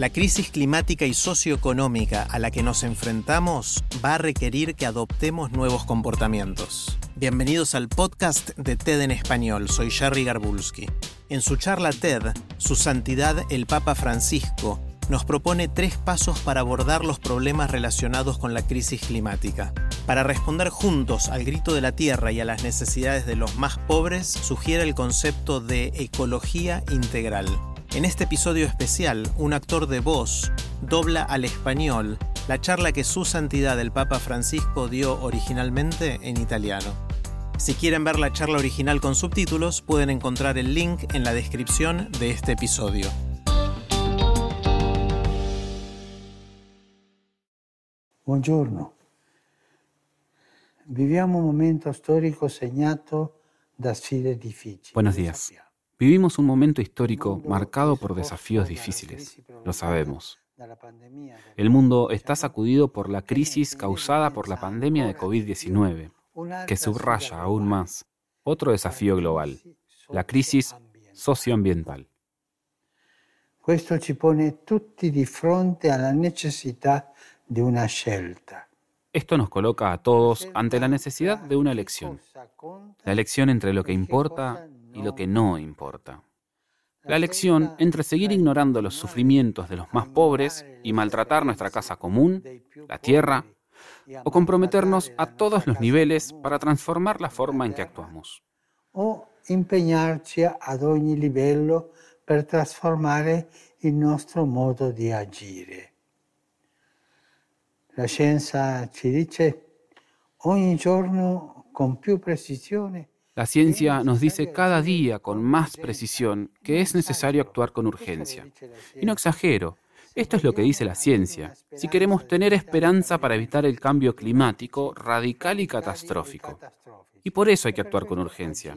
La crisis climática y socioeconómica a la que nos enfrentamos va a requerir que adoptemos nuevos comportamientos. Bienvenidos al podcast de TED en español, soy Jerry Garbulski. En su charla TED, Su Santidad el Papa Francisco nos propone tres pasos para abordar los problemas relacionados con la crisis climática. Para responder juntos al grito de la Tierra y a las necesidades de los más pobres, sugiere el concepto de ecología integral. En este episodio especial, un actor de voz dobla al español la charla que su santidad el Papa Francisco dio originalmente en italiano. Si quieren ver la charla original con subtítulos, pueden encontrar el link en la descripción de este episodio. Buongiorno. Viviamo un momento storico segnato da sfide difficili. Buenos días. Vivimos un momento histórico marcado por desafíos difíciles, lo sabemos. El mundo está sacudido por la crisis causada por la pandemia de COVID-19, que subraya aún más otro desafío global, la crisis socioambiental. Ci pone tutti di fronte alla necessità di una scelta. Esto nos coloca a todos ante la necesidad de una elección. La elección entre lo que importa y lo que no importa. La elección entre seguir ignorando los sufrimientos de los más pobres y maltratar nuestra casa común, la tierra, o comprometernos a todos los niveles para transformar la forma en que actuamos. O impegnarci ad ogni livello per trasformare il nostro modo di agire. La scienza ci dice ogni giorno con più precisione la ciencia nos dice cada día con más precisión que es necesario actuar con urgencia. Y no exagero, esto es lo que dice la ciencia, si queremos tener esperanza para evitar el cambio climático radical y catastrófico. Y por eso hay que actuar con urgencia.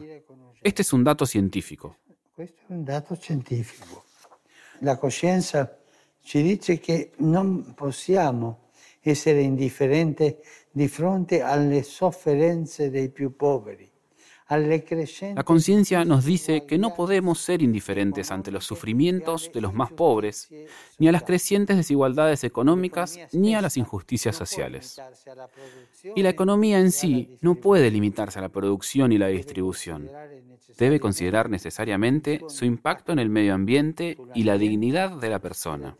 Este es un dato científico. Este es un dato científico. La conciencia ci dice che non possiamo essere indifferenti di fronte alle sofferenze dei più poveri. La conciencia nos dice que no podemos ser indiferentes ante los sufrimientos de los más pobres, ni a las crecientes desigualdades económicas, ni a las injusticias sociales. Y la economía en sí no puede limitarse a la producción y la distribución. Debe considerar necesariamente su impacto en el medio ambiente y la dignidad de la persona.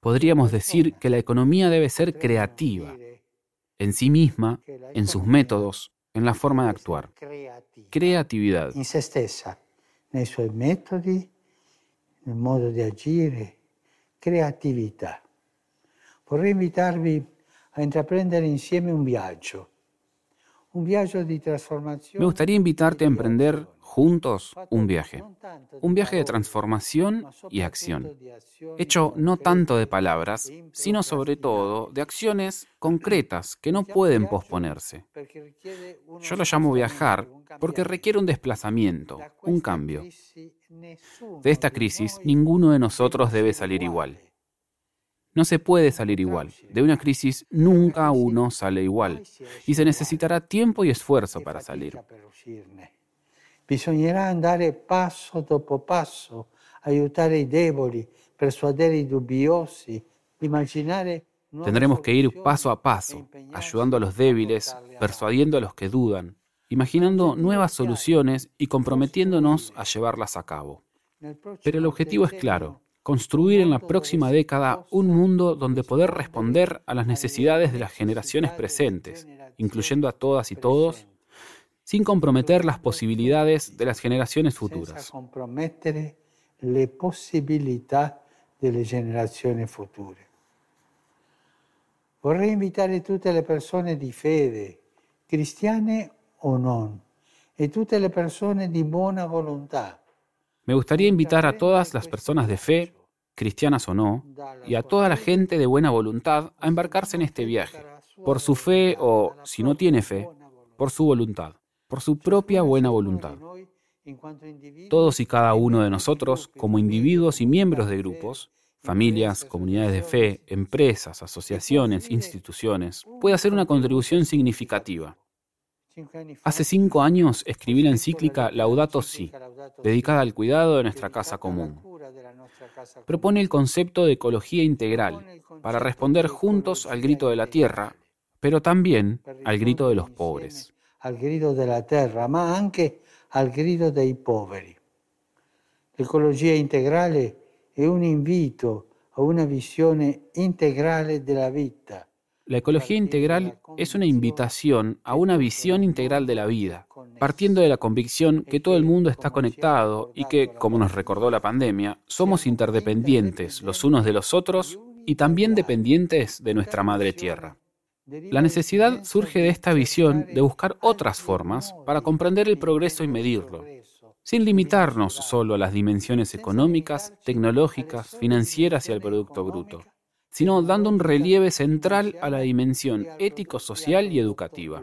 Podríamos decir que la economía debe ser creativa, en sí misma, en sus métodos, en la forma de actuar. Creatividad. En se stessa, nei suoi metodi, nel modo di agire, creatività. Vorrei invitarvi a intraprendere insieme un viaggio. Un viaggio di trasformazione. Me gustaría invitarte a emprender juntos un viaje. Un viaje de transformación y acción. Hecho no tanto de palabras, sino sobre todo de acciones concretas que no pueden posponerse. Yo lo llamo viajar porque requiere un desplazamiento, un cambio. De esta crisis, ninguno de nosotros debe salir igual. No se puede salir igual. De una crisis nunca uno sale igual. Y se necesitará tiempo y esfuerzo para salir. Bisognerà andare passo dopo passo, aiutare i deboli, persuadere i dubbiosi, imaginare Tendremos que ir paso a paso, ayudando a los débiles, persuadiendo a los que dudan, imaginando nuevas soluciones y comprometiéndonos a llevarlas a cabo. Pero el objetivo es claro, construir en la próxima década un mundo donde poder responder a las necesidades de las generaciones presentes, incluyendo a todas y todos, sin comprometer las posibilidades de las generaciones futuras. le possibilità delle generazioni future. Vorrei invitare tutte le persone di fede, cristiane o non, e tutte le persone di buona volontà. Me gustaría invitar a todas las personas de fe, cristianas o no, y a toda la gente de buena voluntad a embarcarse en este viaje, por su fe o, si no tiene fe, por su voluntad por su propia buena voluntad. Todos y cada uno de nosotros, como individuos y miembros de grupos, familias, comunidades de fe, empresas, asociaciones, instituciones, puede hacer una contribución significativa. Hace cinco años escribí la encíclica Laudato Si, dedicada al cuidado de nuestra casa común. propone el concepto de ecología integral para responder juntos al grito de la tierra, pero también al grito de los pobres. Al grito de la tierra, ma anche al grito dei poveri. L'ecologia integrale è un invito a una visione integrale della vita la ecología integral es una invitación a una visión integral de la vida, partiendo de la convicción que todo el mundo está conectado y que, como nos recordó la pandemia, somos interdependientes los unos de los otros y también dependientes de nuestra madre tierra. La necesidad surge de esta visión de buscar otras formas para comprender el progreso y medirlo, sin limitarnos solo a las dimensiones económicas, tecnológicas, financieras y al Producto Bruto sino dando un relieve central a la dimensión ético-social y educativa.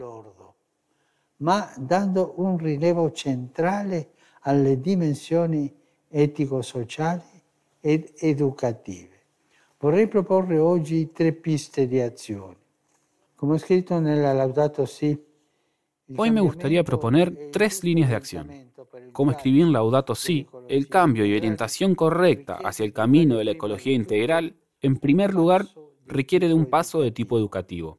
Ma dando un rilievo centrale alle dimensioni etico-sociali ed educative. Vorrei proporre oggi tre piste di azione. Como escrito nella Laudato Si, Hoy me gustaría proponer tres líneas de acción. Como escribí en Laudato Si, el cambio y orientación correcta hacia el camino de la ecología integral en primer lugar, requiere de un paso de tipo educativo.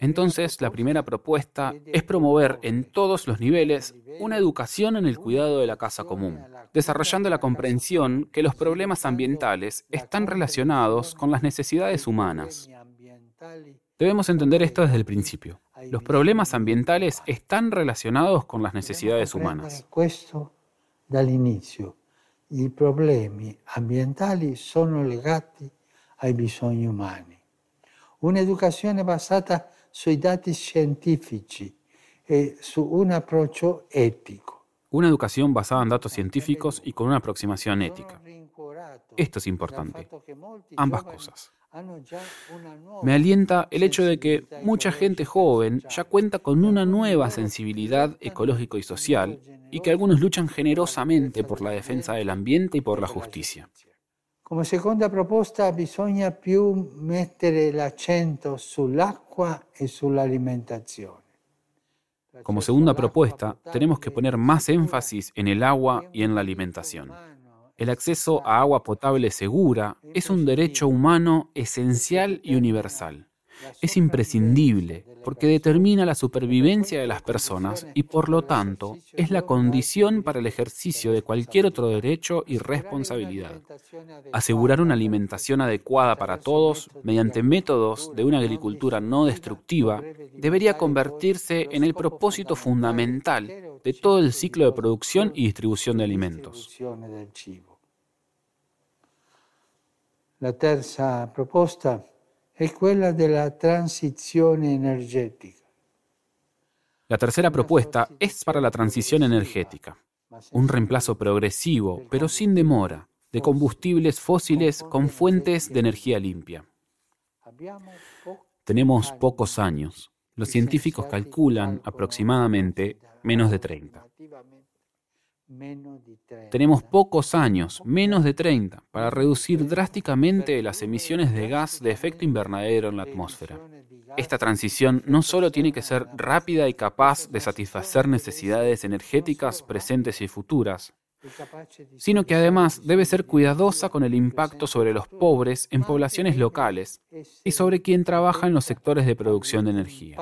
Entonces, la primera propuesta es promover en todos los niveles una educación en el cuidado de la casa común, desarrollando la comprensión que los problemas ambientales están relacionados con las necesidades humanas. Debemos entender esto desde el principio. Los problemas ambientales están relacionados con las necesidades humanas. Dal inicio, i problemi ambientali sono legati ai bisogni umani. Un'educazione basata sui dati scientifici e su un approccio etico. Una educación basada en datos científicos y con una aproximación ética. Esto es importante. Ambas cosas. Me alienta el hecho de que mucha gente joven ya cuenta con una nueva sensibilidad ecológico y social y que algunos luchan generosamente por la defensa del ambiente y por la justicia. Come seconda proposta bisogna più mettere l'accento sull'acqua e sull'alimentazione. Como segunda propuesta, tenemos que poner más énfasis en el agua y en la alimentación. El acceso a agua potable segura es un derecho humano esencial y universal. es imprescindible porque determina la supervivencia de las personas y por lo tanto es la condición para el ejercicio de cualquier otro derecho y responsabilidad. Asegurar una alimentación adecuada para todos mediante métodos de una agricultura no destructiva debería convertirse en el propósito fundamental de todo el ciclo de producción y distribución de alimentos. La tercera propuesta es quella della transizione energética. La tercera propuesta es para la transición energética, un reemplazo progresivo, pero sin demora, de combustibles fósiles con fuentes de energía limpia. Tenemos pocos años. Los científicos calculan aproximadamente menos de 30. Tenemos pocos años, menos de 30, para reducir drásticamente las emisiones de gas de efecto invernadero en la atmósfera. Esta transición no solo tiene que ser rápida y capaz de satisfacer necesidades energéticas presentes y futuras, sino que además debe ser cuidadosa con el impacto sobre los pobres en poblaciones locales y sobre quien trabaja en los sectores de producción de energía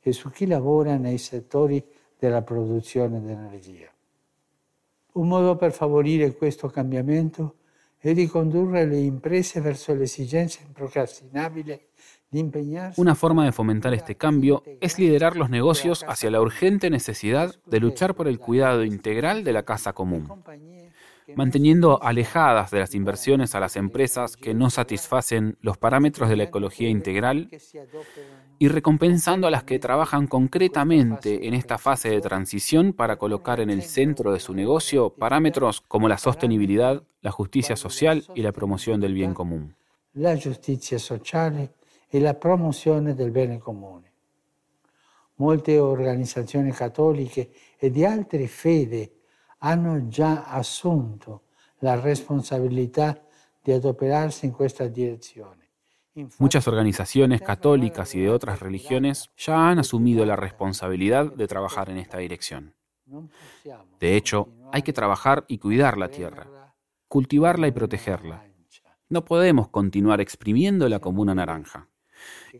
e su chi lavora nei settori della produzione di energia. Un modo per favorire questo cambiamento è ricondurre le imprese verso l'esigenza improcrastinabile Una forma de fomentar este cambio es liderar los negocios hacia la urgente necesidad de luchar por el cuidado integral de la casa común manteniendo alejadas de las inversiones a las empresas que no satisfacen los parámetros de la ecología integral y recompensando a las que trabajan concretamente en esta fase de transición para colocar en el centro de su negocio parámetros como la sostenibilidad, la justicia social y la promoción del bien común. La justicia social y la promoción del bien común. Molte organizaciones católicas y de altre fede hanno già assunto la responsabilità di adoperarsi in questa direzione. Muchas organizaciones católicas y de otras religiones ya han asumido la responsabilidad de trabajar en esta dirección. De hecho, hay que trabajar y cuidar la tierra, cultivarla y protegerla. No podemos continuar exprimiéndola como una naranja.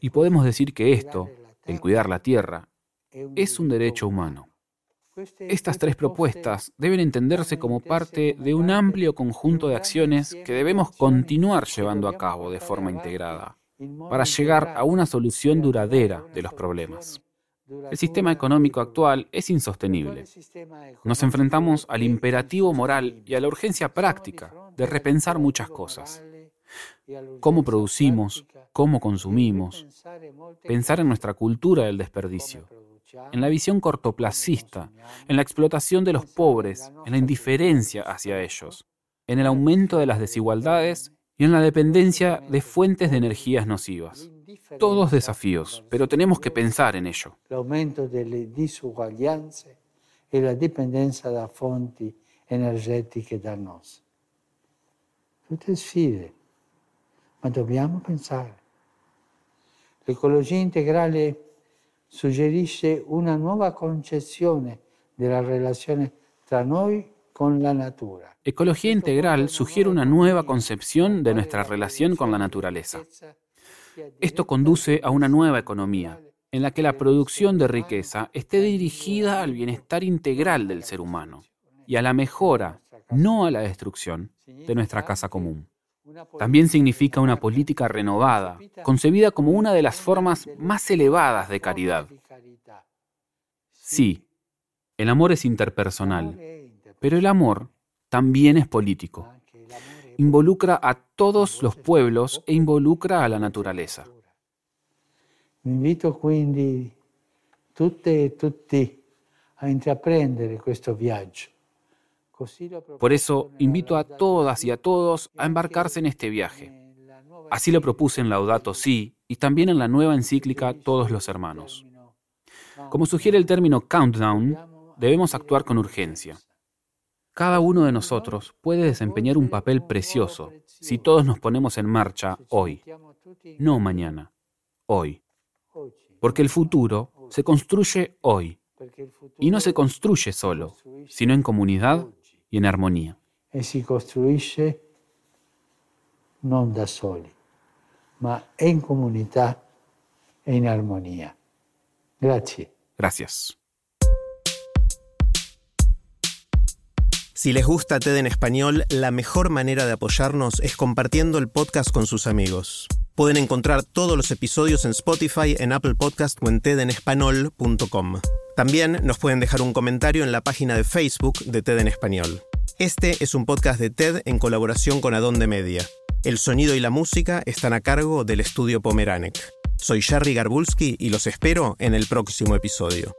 Y podemos decir que esto, el cuidar la tierra, es un derecho humano. Estas tres propuestas deben entenderse como parte de un amplio conjunto de acciones que debemos continuar llevando a cabo de forma integrada para llegar a una solución duradera de los problemas. El sistema económico actual es insostenible. Nos enfrentamos al imperativo moral y a la urgencia práctica de repensar muchas cosas. Cómo producimos, cómo consumimos, pensar en nuestra cultura del desperdicio, en la visión cortoplacista, en la explotación de los pobres, en la indiferencia hacia ellos, en el aumento de las desigualdades y en la dependencia de fuentes de energías nocivas. Todos desafíos, pero tenemos que pensar en ello. El aumento de las disuguaglianze y la dependencia de fuentes energéticas danosas. Tutte sfide, ma dobbiamo pensare. L'ecologia integrale suggerisce una nuova concezione della relazione tra noi con la natura. Ecología integral sugiere una nueva concepción de nuestra relación con la naturaleza. Esto conduce a una nueva economía, en la que la producción de riqueza esté dirigida al bienestar integral del ser humano y a la mejora, no a la destrucción, de nuestra casa común. También significa una política renovada, concebida como una de las formas más elevadas de caridad. Sí, el amor es interpersonal, pero el amor también es político involucra a todos los pueblos e involucra a la naturaleza. Invito quindi tutte e tutti a intraprendere questo viaggio. Por eso invito a todas y a todos a embarcarse en este viaje. Así lo propuse en Laudato Si y también en la nueva encíclica Todos los Hermanos. Como sugiere el término countdown, debemos actuar con urgencia. Cada uno de nosotros puede desempeñar un papel precioso si todos nos ponemos en marcha hoy, no mañana, hoy. Porque el futuro se construye hoy. Y no se construye solo, sino en comunidad y en armonía. Y se construye no da soli, ma en comunidad e en armonía. Gracias. Gracias. Si les gusta TED en español, la mejor manera de apoyarnos es compartiendo el podcast con sus amigos. Pueden encontrar todos los episodios en Spotify, en Apple Podcast o en tedenespanol.com. También nos pueden dejar un comentario en la página de Facebook de TED en español. Este es un podcast de TED en colaboración con Adonde Media. El sonido y la música están a cargo del estudio Pomeranek. Soy Jerry Garbulski y los espero en el próximo episodio.